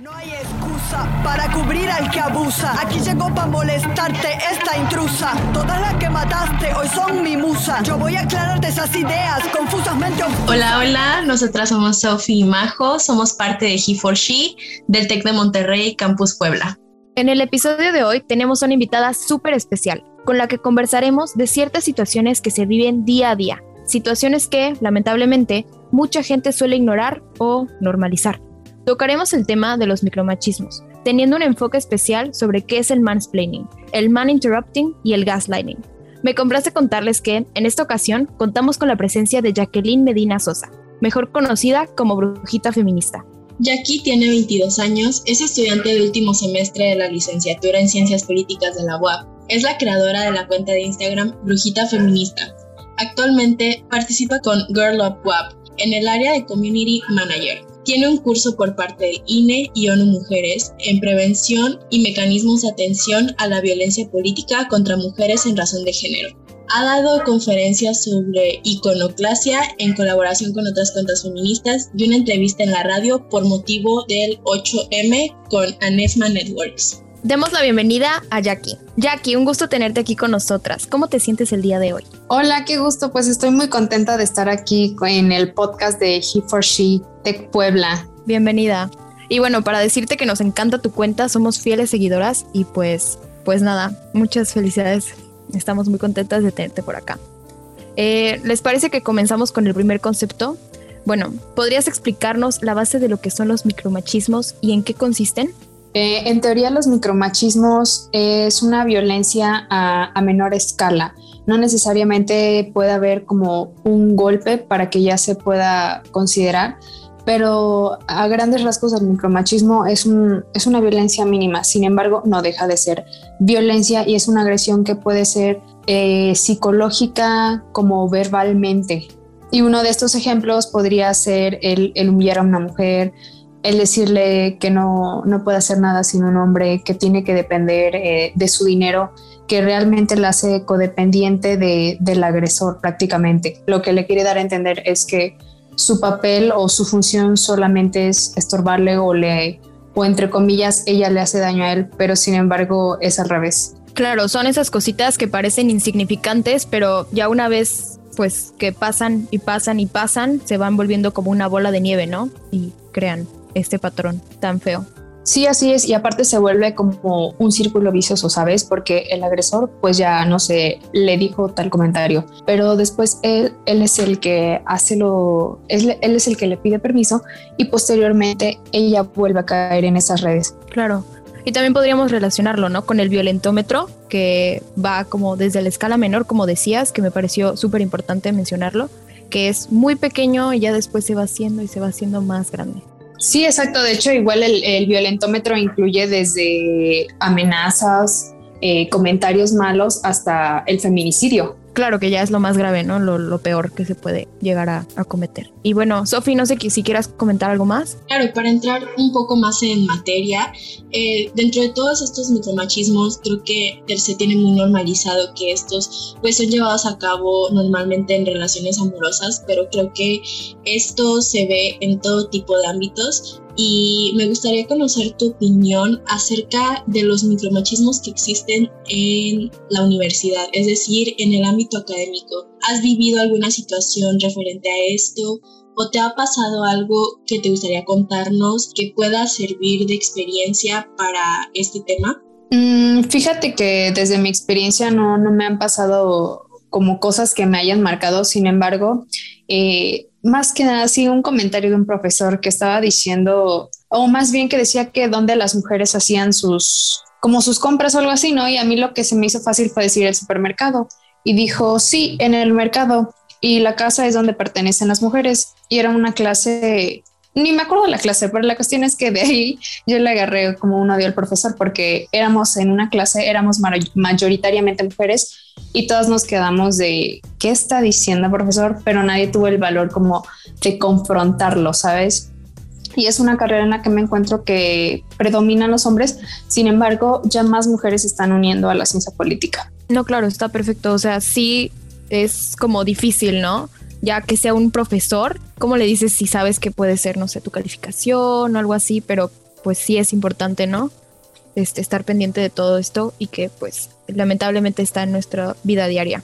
No hay excusa para cubrir al que abusa. Aquí llegó para molestarte esta intrusa. Todas las que mataste hoy son mi musa. Yo voy a aclararte esas ideas confusamente. Hola, hola. Nosotras somos Sophie y Majo. Somos parte de He4She del TEC de Monterrey, Campus Puebla. En el episodio de hoy tenemos una invitada súper especial, con la que conversaremos de ciertas situaciones que se viven día a día. Situaciones que, lamentablemente, mucha gente suele ignorar o normalizar. Tocaremos el tema de los micromachismos, teniendo un enfoque especial sobre qué es el mansplaining, el man interrupting y el gaslighting. Me complace contarles que, en esta ocasión, contamos con la presencia de Jacqueline Medina Sosa, mejor conocida como Brujita Feminista. Jackie tiene 22 años, es estudiante de último semestre de la licenciatura en Ciencias Políticas de la UAP. Es la creadora de la cuenta de Instagram Brujita Feminista. Actualmente participa con Girl Up UAP en el área de Community Manager. Tiene un curso por parte de INE y ONU Mujeres en prevención y mecanismos de atención a la violencia política contra mujeres en razón de género. Ha dado conferencias sobre iconoclasia en colaboración con otras cuentas feministas y una entrevista en la radio por motivo del 8M con Anesma Networks. Demos la bienvenida a Jackie. Jackie, un gusto tenerte aquí con nosotras. ¿Cómo te sientes el día de hoy? Hola, qué gusto. Pues estoy muy contenta de estar aquí en el podcast de He for She Tech Puebla. Bienvenida. Y bueno, para decirte que nos encanta tu cuenta, somos fieles seguidoras y pues, pues nada, muchas felicidades. Estamos muy contentas de tenerte por acá. Eh, ¿Les parece que comenzamos con el primer concepto? Bueno, ¿podrías explicarnos la base de lo que son los micromachismos y en qué consisten? Eh, en teoría los micromachismos es una violencia a, menor escala. No necesariamente puede haber como un golpe para que ya se pueda considerar, pero a grandes rasgos el micromachismo es, es una violencia mínima, sin embargo no deja de ser violencia y es una agresión que puede ser eh, psicológica como verbalmente. Y uno de estos ejemplos podría ser el humillar a una mujer, el decirle que no, no, puede hacer nada sin un hombre, que tiene que depender eh, de su dinero, que realmente la hace codependiente de, del agresor prácticamente. Lo que le quiere dar a entender es que su papel o su función solamente es estorbarle o le o entre comillas ella le hace daño a él, pero sin embargo es al revés. Claro, son esas cositas que parecen insignificantes, pero ya una vez pues que pasan y pasan y pasan, se van volviendo como una bola de nieve, ¿no? Y crean este patrón tan feo. Sí, así es, y aparte se vuelve como un círculo vicioso, ¿sabes? Porque el agresor pues ya no sé, le dijo tal comentario, pero después él, él es el que hace lo, él, él es el que le pide permiso y posteriormente ella vuelve a caer en esas redes. Claro, y también podríamos relacionarlo, ¿no? Con el violentómetro, que va como desde la escala menor, como decías, que me pareció súper importante mencionarlo, que es muy pequeño y ya después se va haciendo y se va haciendo más grande. Sí, exacto. De hecho, igual el, el violentómetro incluye desde amenazas, eh, comentarios malos hasta el feminicidio. Claro que ya es lo más grave, ¿no? Lo, peor que se puede llegar a, a cometer. Y bueno, Sofi, no sé si quieras comentar algo más. Claro, para entrar un poco más en materia, eh, dentro de todos estos micromachismos, creo que se tiene muy normalizado que estos pues son llevados a cabo normalmente en relaciones amorosas, pero creo que esto se ve en todo tipo de ámbitos y me gustaría conocer tu opinión acerca de los micromachismos que existen en la universidad, es decir, en el ámbito académico. ¿Has vivido alguna situación referente a esto? ¿O te ha pasado algo que te gustaría contarnos que pueda servir de experiencia para este tema? Mm, fíjate que desde mi experiencia no, no me han pasado como cosas que me hayan marcado, sin embargo, eh, más que nada, sí, un comentario de un profesor que estaba diciendo, o más bien que decía que donde las mujeres hacían sus, como sus compras o algo así, ¿no? Y a mí lo que se me hizo fácil fue decir el supermercado. Y dijo, sí, en el mercado. Y la casa es donde pertenecen las mujeres. Y era una clase ni me acuerdo de la clase, pero la cuestión es que de ahí yo le agarré como un odio al profesor porque éramos en una clase, éramos mayoritariamente mujeres y todas nos quedamos de qué está diciendo profesor, pero nadie tuvo el valor como de confrontarlo, ¿sabes? Y es una carrera en la que me encuentro que predominan los hombres, sin embargo, ya más mujeres están uniendo a la ciencia política. No, claro, está perfecto. O sea, sí es como difícil, ¿no? ya que sea un profesor, ¿cómo le dices si sabes que puede ser, no sé, tu calificación o algo así? Pero pues sí es importante, ¿no? Este, estar pendiente de todo esto y que pues lamentablemente está en nuestra vida diaria.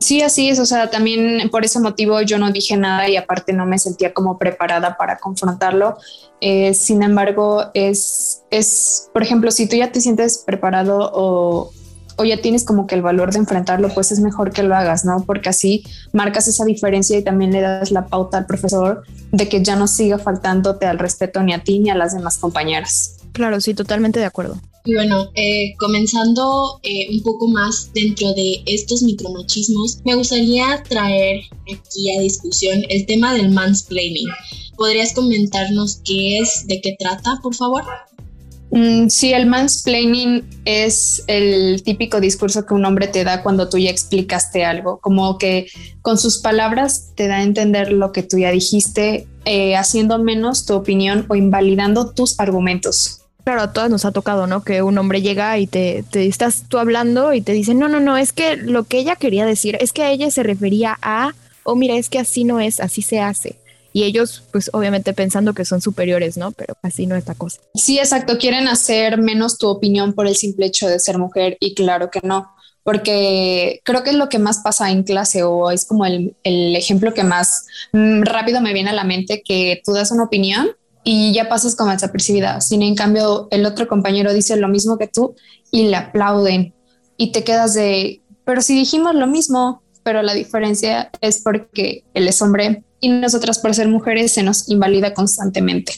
Sí, así es, o sea, también por ese motivo yo no dije nada y aparte no me sentía como preparada para confrontarlo. Eh, sin embargo, es, es, por ejemplo, si tú ya te sientes preparado o, o ya tienes como que el valor de enfrentarlo, pues es mejor que lo hagas, ¿no? Porque así marcas esa diferencia y también le das la pauta al profesor de que ya no siga faltándote al respeto ni a ti ni a las demás compañeras. Claro, sí, totalmente de acuerdo. Y bueno, eh, comenzando eh, un poco más dentro de estos micromachismos, me gustaría traer aquí a discusión el tema del mansplaining. ¿Podrías comentarnos qué es, de qué trata, por favor? Mm, sí, el mansplaining es el típico discurso que un hombre te da cuando tú ya explicaste algo, como que con sus palabras te da a entender lo que tú ya dijiste, eh, haciendo menos tu opinión o invalidando tus argumentos. Claro, a todas nos ha tocado, ¿no? Que un hombre llega y te, estás tú hablando y te dice, no, no, no, es que lo que ella quería decir es que a ella se refería a, o mira, es que así no es, así se hace. Y ellos, pues obviamente pensando que son superiores, ¿no? Pero así no es la cosa. Sí, exacto, quieren hacer menos tu opinión por el simple hecho de ser mujer y claro que no porque creo que es lo que más pasa en clase o es como el, el ejemplo que más mm, rápido me viene a la mente que tú das una opinión y ya pasas como desapercibida. Sin en cambio, el otro compañero dice lo mismo que tú y le aplauden y te quedas de, pero si dijimos lo mismo, pero la diferencia es porque él es hombre y nosotras por ser mujeres se nos invalida constantemente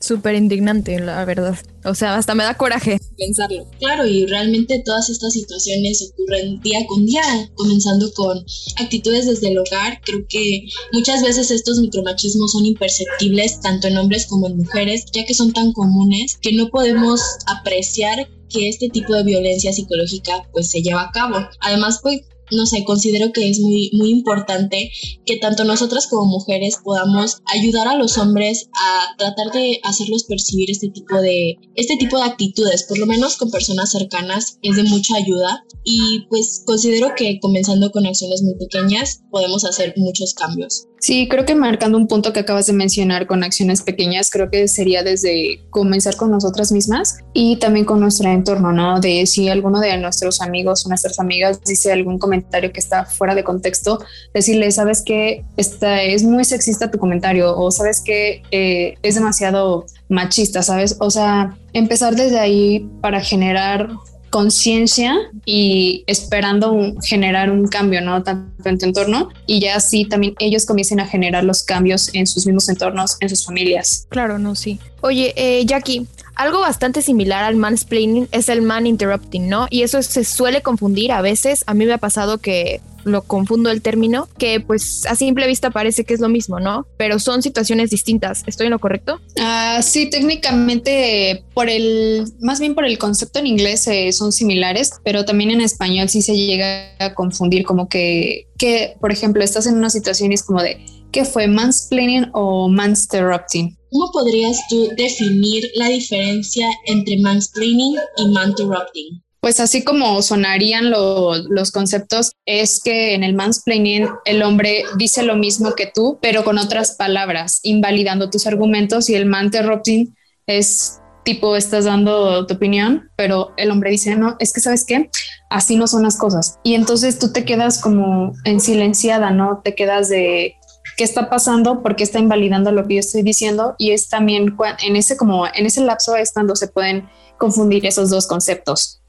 súper indignante, la verdad. O sea, hasta me da coraje pensarlo. Claro, y realmente todas estas situaciones ocurren día con día, comenzando con actitudes desde el hogar. Creo que muchas veces estos micromachismos son imperceptibles tanto en hombres como en mujeres, ya que son tan comunes que no podemos apreciar que este tipo de violencia psicológica pues se lleva a cabo. Además, pues no sé, considero que es muy, muy importante que tanto nosotras como mujeres podamos ayudar a los hombres a tratar de hacerlos percibir este tipo de, este tipo de actitudes, por lo menos con personas cercanas, es de mucha ayuda y pues considero que comenzando con acciones muy pequeñas podemos hacer muchos cambios. Sí, creo que marcando un punto que acabas de mencionar con acciones pequeñas, creo que sería desde comenzar con nosotras mismas y también con nuestro entorno, ¿no? De si alguno de nuestros amigos o nuestras amigas dice algún comentario que está fuera de contexto, decirle, sabes que esta es muy sexista tu comentario o sabes que eh, es demasiado machista, ¿sabes? O sea, empezar desde ahí para generar conciencia y esperando generar un cambio, ¿no? Tanto en tu entorno y ya así también ellos comiencen a generar los cambios en sus mismos entornos, en sus familias. Claro, no, sí. Oye, eh, Jackie, algo bastante similar al mansplaining es el man interrupting, ¿no? Y eso se suele confundir a veces. A mí me ha pasado que lo confundo el término, que pues a simple vista parece que es lo mismo, ¿no? Pero son situaciones distintas. ¿Estoy en lo correcto? Ah, sí, técnicamente por el, más bien por el concepto en inglés eh, son similares, pero también en español sí se llega a confundir como que, que, por ejemplo, estás en una situación y es como de, ¿qué fue mansplaining o mansterrupting? ¿Cómo podrías tú definir la diferencia entre mansplaining y manterrupting? Pues así como sonarían los conceptos, es que en el mansplaining el hombre dice lo mismo que tú, pero con otras palabras, invalidando tus argumentos y el manterrupting es tipo, estás dando tu opinión, pero el hombre dice, no, es que sabes qué, así no son las cosas. Y entonces tú te quedas como en silenciada, ¿no? Te quedas de, qué está pasando, por qué está invalidando lo que yo estoy diciendo y es también en ese como en ese lapso es cuando se pueden confundir esos dos conceptos.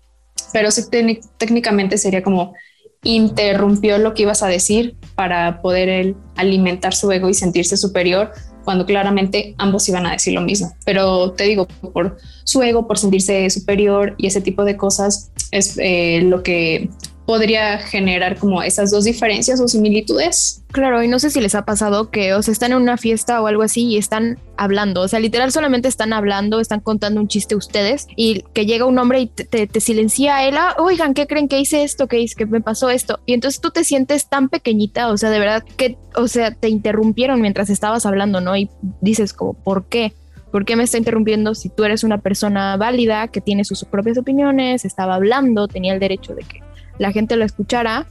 Pero sí, técnicamente sería como interrumpió lo que ibas a decir para poder él alimentar su ego y sentirse superior cuando claramente ambos iban a decir lo mismo. Pero te digo, por su ego, por sentirse superior y ese tipo de cosas es eh, lo que podría generar como esas dos diferencias o similitudes. Claro, y no sé si les ha pasado que o están en una fiesta o algo así y están hablando, o sea, literal solamente están hablando, están contando un chiste ustedes y que llega un hombre y te, silencia a él, ah, oigan, ¿qué creen que hice esto? ¿Qué hice? que me pasó esto? Y entonces tú te sientes tan pequeñita, o sea, de verdad que, o sea, te interrumpieron mientras estabas hablando, ¿no? Y dices como, ¿por qué? ¿Por qué me está interrumpiendo si tú eres una persona válida que tiene sus propias opiniones, estaba hablando, tenía el derecho de que la gente lo escuchara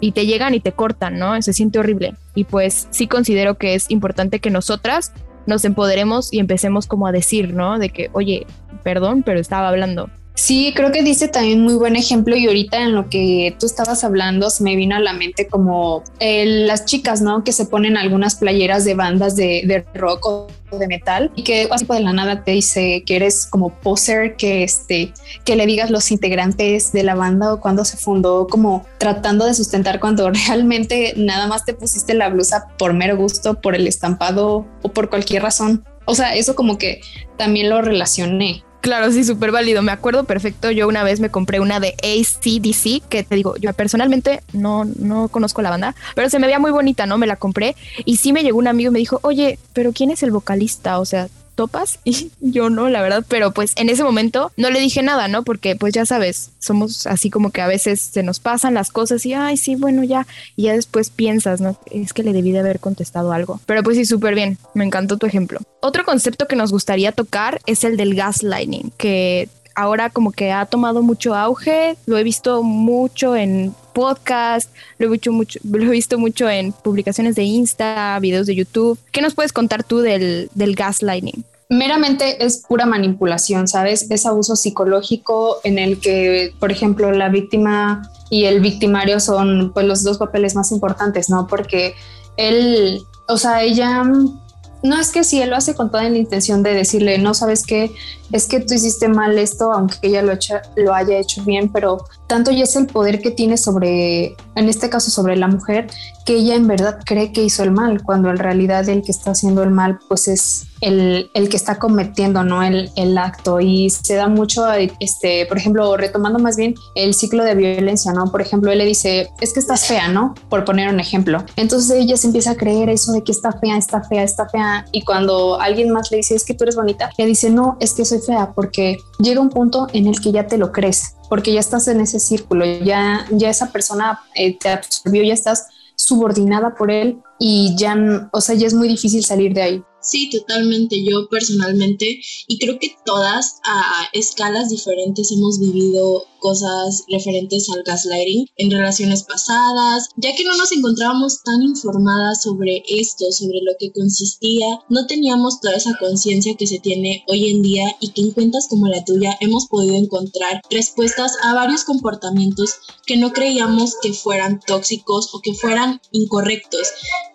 y te llegan y te cortan, ¿no? Se siente horrible. Y pues sí considero que es importante que nosotras nos empoderemos y empecemos como a decir, ¿no? De que, oye, perdón, pero estaba hablando. Sí, creo que dice también muy buen ejemplo y ahorita en lo que tú estabas hablando se me vino a la mente como las chicas, ¿no? Que se ponen algunas playeras de bandas de, de rock o de metal y que así de la nada te dice que eres como poser, que este, que le digas los integrantes de la banda o cuando se fundó como tratando de sustentar cuando realmente nada más te pusiste la blusa por mero gusto, por el estampado o por cualquier razón. O sea, eso como que también lo relacioné. Claro, sí, súper válido. Me acuerdo perfecto. Yo una vez me compré una de ACDC, que te digo, yo personalmente no, no conozco la banda, pero se me veía muy bonita, ¿no? Me la compré y sí me llegó un amigo y me dijo, oye, pero ¿quién es el vocalista? O sea, topas y yo no, la verdad, pero pues en ese momento no le dije nada, ¿no? Porque pues ya sabes, somos así como que a veces se nos pasan las cosas y, ay, sí, bueno, ya, y ya después piensas, ¿no? Es que le debí de haber contestado algo. Pero pues sí, súper bien, me encantó tu ejemplo. Otro concepto que nos gustaría tocar es el del gaslighting, que ahora como que ha tomado mucho auge, lo he visto mucho en podcast, lo he, visto mucho, lo he visto mucho en publicaciones de Insta, videos de YouTube. ¿Qué nos puedes contar tú del, del gaslighting? Meramente es pura manipulación, ¿sabes? Es abuso psicológico en el que, por ejemplo, la víctima y el victimario son pues los dos papeles más importantes, ¿no? Porque él, o sea, ella no es que si él lo hace con toda la intención de decirle, no sabes qué, es que tú hiciste mal esto, aunque ella lo, lo haya hecho bien, pero tanto ya es el poder que tiene sobre, en este caso sobre la mujer, que ella en verdad cree que hizo el mal, cuando en realidad el que está haciendo el mal, pues es el, el que está cometiendo, ¿no? El, el, acto. Y se da mucho, este, por ejemplo, retomando más bien el ciclo de violencia, ¿no? Por ejemplo, él le dice, es que estás fea, ¿no? Por poner un ejemplo. Entonces ella se empieza a creer eso de que está fea, está fea, está fea. Y cuando alguien más le dice, es que tú eres bonita, le dice, no, es que soy fea, porque llega un punto en el que ya te lo crees, porque ya estás en ese círculo, ya, ya esa persona eh, te absorbió, ya estás subordinada por él y ya, o sea, ya es muy difícil salir de ahí. Sí, totalmente. Yo personalmente, y creo que todas a escalas diferentes hemos vivido cosas referentes al gaslighting en relaciones pasadas, ya que no nos encontrábamos tan informadas sobre esto, sobre lo que consistía, no teníamos toda esa conciencia que se tiene hoy en día y que en cuentas como la tuya hemos podido encontrar respuestas a varios comportamientos que no creíamos que fueran tóxicos o que fueran incorrectos.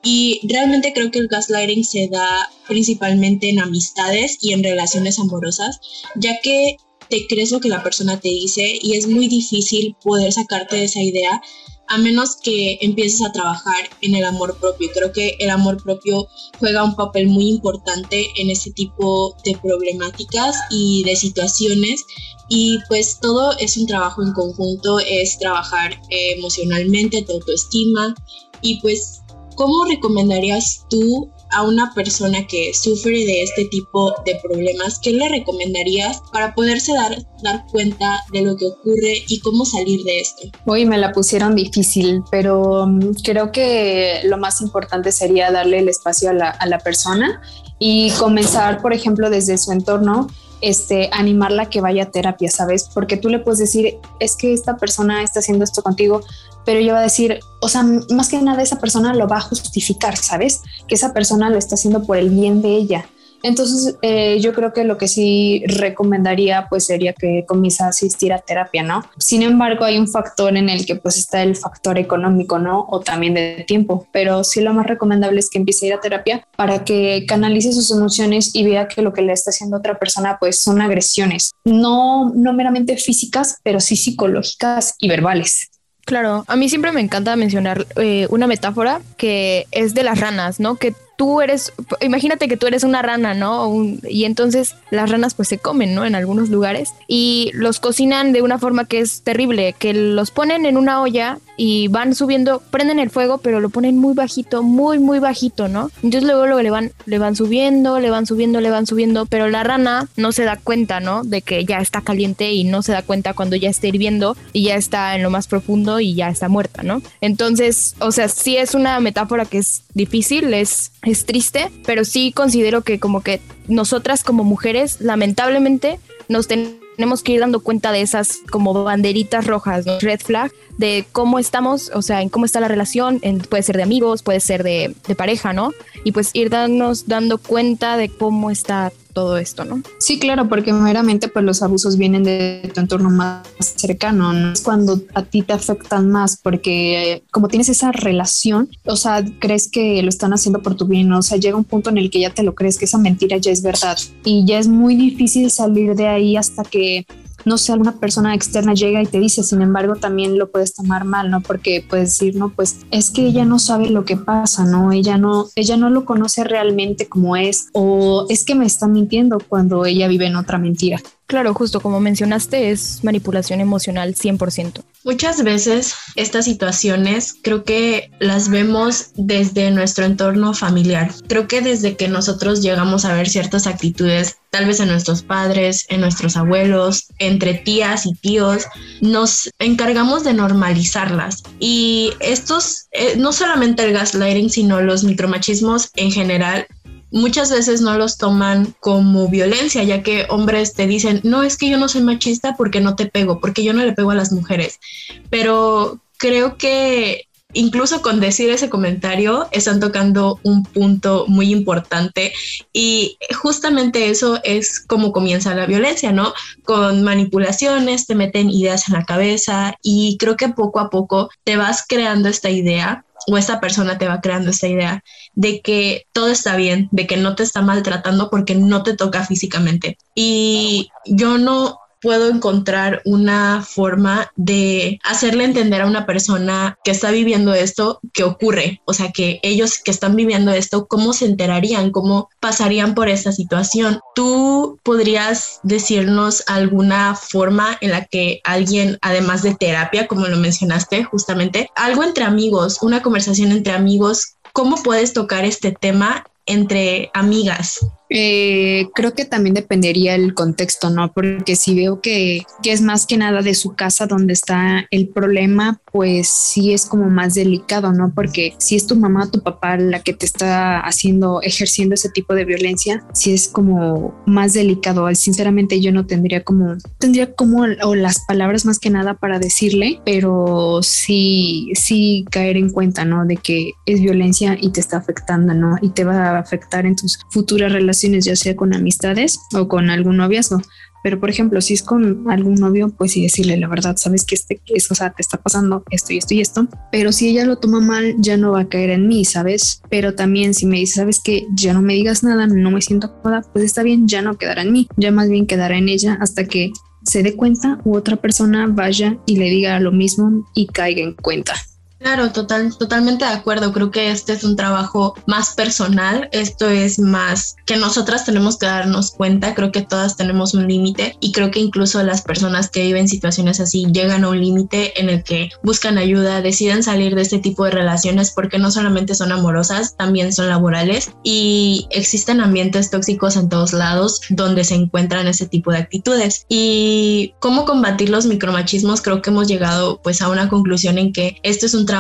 Y realmente creo que el gaslighting se da principalmente en amistades y en relaciones amorosas, ya que te crees lo que la persona te dice y es muy difícil poder sacarte de esa idea a menos que empieces a trabajar en el amor propio. Creo que el amor propio juega un papel muy importante en este tipo de problemáticas y de situaciones y pues todo es un trabajo en conjunto, es trabajar eh, emocionalmente, tu autoestima y pues ¿cómo recomendarías tú a una persona que sufre de este tipo de problemas, ¿qué le recomendarías para poderse dar, dar cuenta de lo que ocurre y cómo salir de esto? Hoy me la pusieron difícil, pero mm, creo que lo más importante sería darle el espacio a la, a la persona y comenzar, por ejemplo, desde su entorno este, animarla a que vaya a terapia, ¿sabes? Porque tú le puedes decir, es que esta persona está haciendo esto contigo, pero ella va a decir, o sea, más que nada esa persona lo va a justificar, ¿sabes? Que esa persona lo está haciendo por el bien de ella. Entonces, eh, yo creo que lo que sí recomendaría pues sería que comience a asistir a terapia, ¿no? Sin embargo, hay un factor en el que pues está el factor económico, ¿no? O también de tiempo, pero sí lo más recomendable es que empiece a ir a terapia para que canalice sus emociones y vea que lo que le está haciendo otra persona pues son agresiones, no, no meramente físicas, pero sí psicológicas y verbales. Claro, a mí siempre me encanta mencionar eh, una metáfora que es de las ranas, ¿no? Que tú eres, imagínate que tú eres una rana, ¿no? y entonces las ranas pues se comen, ¿no? En algunos lugares y los cocinan de una forma que es terrible, que los ponen en una olla y van subiendo, prenden el fuego, pero lo ponen muy bajito, muy, muy bajito, ¿no? Entonces luego, luego le van, le van subiendo, le van subiendo, le van subiendo, pero la rana no se da cuenta, ¿no? De que ya está caliente y no se da cuenta cuando ya está hirviendo y ya está en lo más profundo y ya está muerta, ¿no? Entonces, o sea, sí es una metáfora que es difícil, es es triste, pero sí considero que como que nosotras como mujeres lamentablemente nos tenemos que ir dando cuenta de esas como banderitas rojas, red flag, de cómo estamos, o sea, en cómo está la relación, puede ser de amigos, puede ser de, de pareja, ¿no? Y pues ir dándonos, dando cuenta de cómo está todo esto, ¿no? Sí, claro, porque meramente pues los abusos vienen de tu entorno más cercano, ¿no? Es cuando a ti te afectan más porque como tienes esa relación, o sea, crees que lo están haciendo por tu bien, o sea, llega un punto en el que ya te lo crees que esa mentira ya es verdad y ya es muy difícil salir de ahí hasta que no sé, alguna persona externa llega y te dice, sin embargo, también lo puedes tomar mal, ¿no? Porque puedes decir, no, pues es que ella no sabe lo que pasa, ¿no? Ella no, ella no lo conoce realmente como es, o es que me está mintiendo cuando ella vive en otra mentira. Claro, justo como mencionaste, es manipulación emocional 100%. Muchas veces estas situaciones creo que las vemos desde nuestro entorno familiar. Creo que desde que nosotros llegamos a ver ciertas actitudes, tal vez en nuestros padres, en nuestros abuelos, entre tías y tíos, nos encargamos de normalizarlas. Y estos, eh, no solamente el gaslighting, sino los micromachismos en general, muchas veces no los toman como violencia, ya que hombres te dicen, no, es que yo no soy machista porque no te pego, porque yo no le pego a las mujeres. Pero creo que incluso con decir ese comentario están tocando un punto muy importante y justamente eso es como comienza la violencia, ¿no? Con manipulaciones, te meten ideas en la cabeza y creo que poco a poco te vas creando esta idea o esta persona te va creando esta idea de que todo está bien, de que no te está maltratando porque no te toca físicamente. Y yo no puedo encontrar una forma de hacerle entender a una persona que está viviendo esto que ocurre. O sea, que ellos que están viviendo esto, ¿cómo se enterarían? ¿Cómo pasarían por esta situación? ¿Tú podrías decirnos alguna forma en la que alguien, además de terapia, como lo mencionaste justamente, algo entre amigos, una conversación entre amigos, ¿cómo puedes tocar este tema entre amigas? Eh, creo que también dependería el contexto, ¿no? Porque si veo que, que, es más que nada de su casa donde está el problema, pues sí es como más delicado, ¿no? Porque si es tu mamá, tu papá la que te está haciendo, ejerciendo ese tipo de violencia, sí es como más delicado. Sinceramente yo no tendría como, tendría como o las palabras más que nada para decirle, pero sí, sí caer en cuenta, ¿no? De que es violencia y te está afectando, ¿no? Y te va a afectar en tus futuras relaciones ya sea con amistades o con algún noviazgo. Pero, por ejemplo, si es con algún novio, pues sí decirle la verdad, sabes que este, eso, o sea, te está pasando esto y esto y esto. Pero si ella lo toma mal, ya no va a caer en mí, ¿sabes? Pero también si me dice, sabes que ya no me digas nada, no me siento cómoda, pues está bien, ya no quedará en mí, ya más bien quedará en ella hasta que se dé cuenta u otra persona vaya y le diga lo mismo y caiga en cuenta. Claro, total, totalmente de acuerdo. Creo que este es un trabajo más personal. Esto es más que nosotras tenemos que darnos cuenta. Creo que todas tenemos un límite y creo que incluso las personas que viven situaciones así llegan a un límite en el que buscan ayuda, deciden salir de este tipo de relaciones porque no solamente son amorosas, también son laborales y existen ambientes tóxicos en todos lados donde se encuentran ese tipo de actitudes. Y cómo combatir los micromachismos, creo que hemos llegado pues a una conclusión en que esto es un trabajo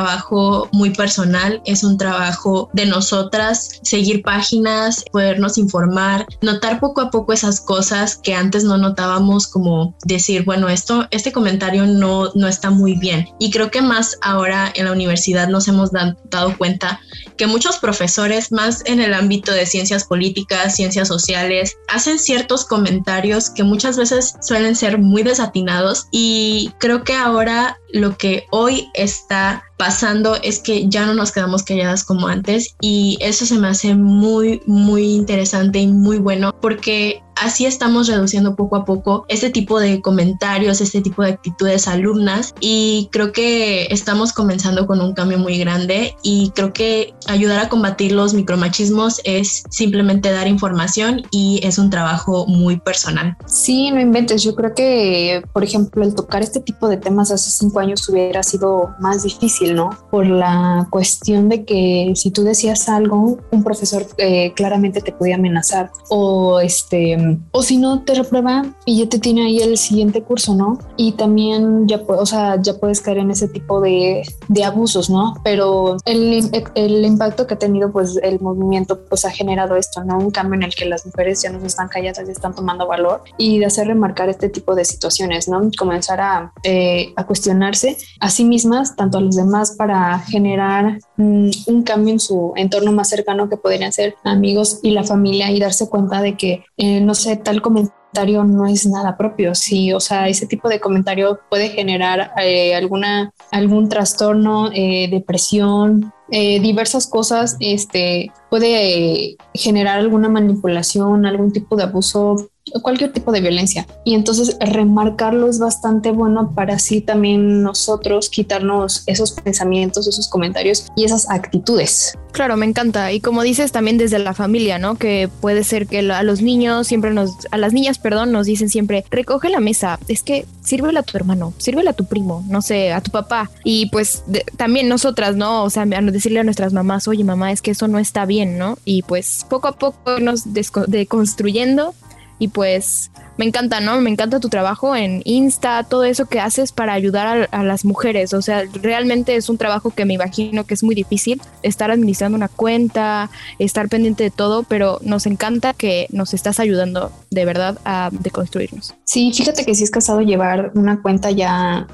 muy personal, es un trabajo de nosotras, seguir páginas, podernos informar, notar poco a poco esas cosas que antes no notábamos como decir, bueno, esto, este comentario no, no está muy bien. Y creo que más ahora en la universidad nos hemos dado cuenta que muchos profesores, más en el ámbito de ciencias políticas, ciencias sociales, hacen ciertos comentarios que muchas veces suelen ser muy desatinados y creo que ahora lo que hoy está pasando es que ya no nos quedamos calladas como antes y eso se me hace muy, muy interesante y muy bueno porque así estamos reduciendo poco a poco este tipo de comentarios, este tipo de actitudes alumnas y creo que estamos comenzando con un cambio muy grande y creo que ayudar a combatir los micromachismos es simplemente dar información y es un trabajo muy personal. Sí, no inventes, yo creo que por ejemplo el tocar este tipo de temas hace cinco años hubiera sido más difícil, ¿no? Por la cuestión de que si tú decías algo, un profesor eh, claramente te podía amenazar o este o si no, te reprueba y ya te tiene ahí el siguiente curso, ¿no? Y también ya, o sea, ya puedes caer en ese tipo de, de abusos, ¿no? Pero el, el, impacto que ha tenido pues el movimiento pues ha generado esto, ¿no? Un cambio en el que las mujeres ya no se están calladas, ya están tomando valor y de hacer remarcar este tipo de situaciones, ¿no? Comenzar a, eh, a cuestionarse a sí mismas, tanto a los demás, para generar mm, un cambio en su entorno más cercano que podrían ser amigos y la familia y darse cuenta de que, eh, no sé, tal comentario no es nada propio, sí, o sea, ese tipo de comentario puede generar eh, alguna, algún trastorno, eh, depresión, diversas cosas, este, puede generar alguna manipulación, algún tipo de abuso cualquier tipo de violencia. Y entonces remarcarlo es bastante bueno para así también nosotros quitarnos esos pensamientos, esos comentarios y esas actitudes. Claro, me encanta. Y como dices, también desde la familia, ¿no? Que puede ser que a los niños siempre nos, a las niñas, perdón, nos dicen siempre, recoge la mesa, es que sírvela a tu hermano, sírvela a tu primo, no sé, a tu papá. Y pues también nosotras, ¿no? O sea, decirle a nuestras mamás, oye mamá, es que eso no está bien, ¿no? Y pues poco a poco nos deconstruyendo y pues me encanta, ¿no? Me encanta tu trabajo en Insta, todo eso que haces para ayudar a, las mujeres. O sea, realmente es un trabajo que me imagino que es muy difícil estar administrando una cuenta, estar pendiente de todo, pero nos encanta que nos estás ayudando de verdad a deconstruirnos. Sí, fíjate que sí es casado llevar una cuenta ya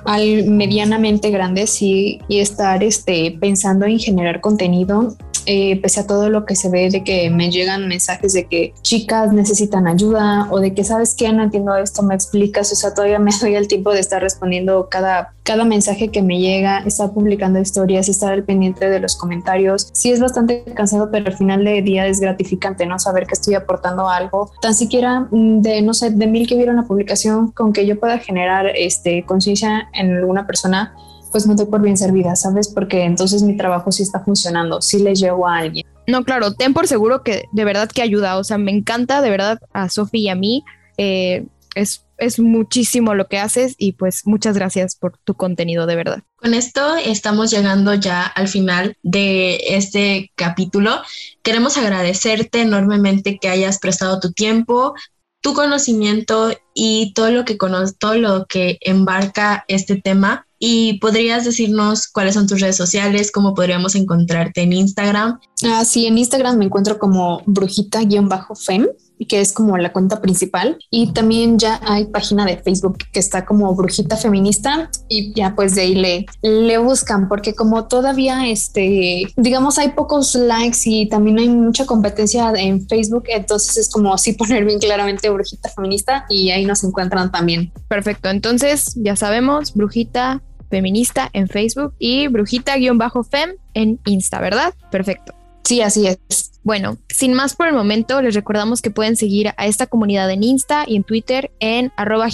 medianamente grande, sí, y estar este, pensando en generar contenido eh, pese a todo lo que se ve de que me llegan mensajes de que chicas necesitan ayuda o de que sabes que no entiendo esto, me explicas, o sea, todavía me doy el tiempo de estar respondiendo cada, cada mensaje que me llega, estar publicando historias, estar al pendiente de los comentarios. Sí es bastante cansado, pero al final de día es gratificante, ¿no? Saber que estoy aportando algo, tan siquiera mm, de, no sé, de mil que vieron la publicación, con que yo pueda generar este, conciencia en alguna persona pues me doy por bien servida, ¿sabes? Porque entonces mi trabajo sí está funcionando, sí le llevo a alguien. No, claro, ten por seguro que de verdad que ayuda, o sea, me encanta de verdad a Sofi y a mí, eh, es, es muchísimo lo que haces y pues muchas gracias por tu contenido, de verdad. Con esto estamos llegando ya al final de este capítulo. Queremos agradecerte enormemente que hayas prestado tu tiempo, tu conocimiento y todo lo que todo lo que embarca este tema y podrías decirnos cuáles son tus redes sociales, cómo podríamos encontrarte en Instagram. Ah, sí, en Instagram me encuentro como brujita-fem que es como la cuenta principal y también ya hay página de Facebook que está como brujita feminista y ya pues de ahí le, le buscan porque como todavía este digamos hay pocos likes y también hay mucha competencia en Facebook entonces es como así poner bien claramente brujita feminista y ahí nos encuentran también. Perfecto, entonces ya sabemos brujita feminista en Facebook y brujita-fem en Insta, ¿verdad? Perfecto. Sí, así es. Bueno, sin más por el momento, les recordamos que pueden seguir a esta comunidad en Insta y en Twitter en arroba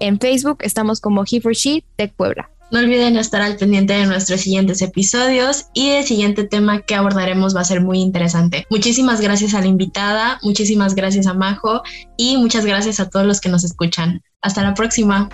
En Facebook estamos como he Puebla. No olviden estar al pendiente de nuestros siguientes episodios y el siguiente tema que abordaremos va a ser muy interesante. Muchísimas gracias a la invitada, muchísimas gracias a Majo y muchas gracias a todos los que nos escuchan. Hasta la próxima.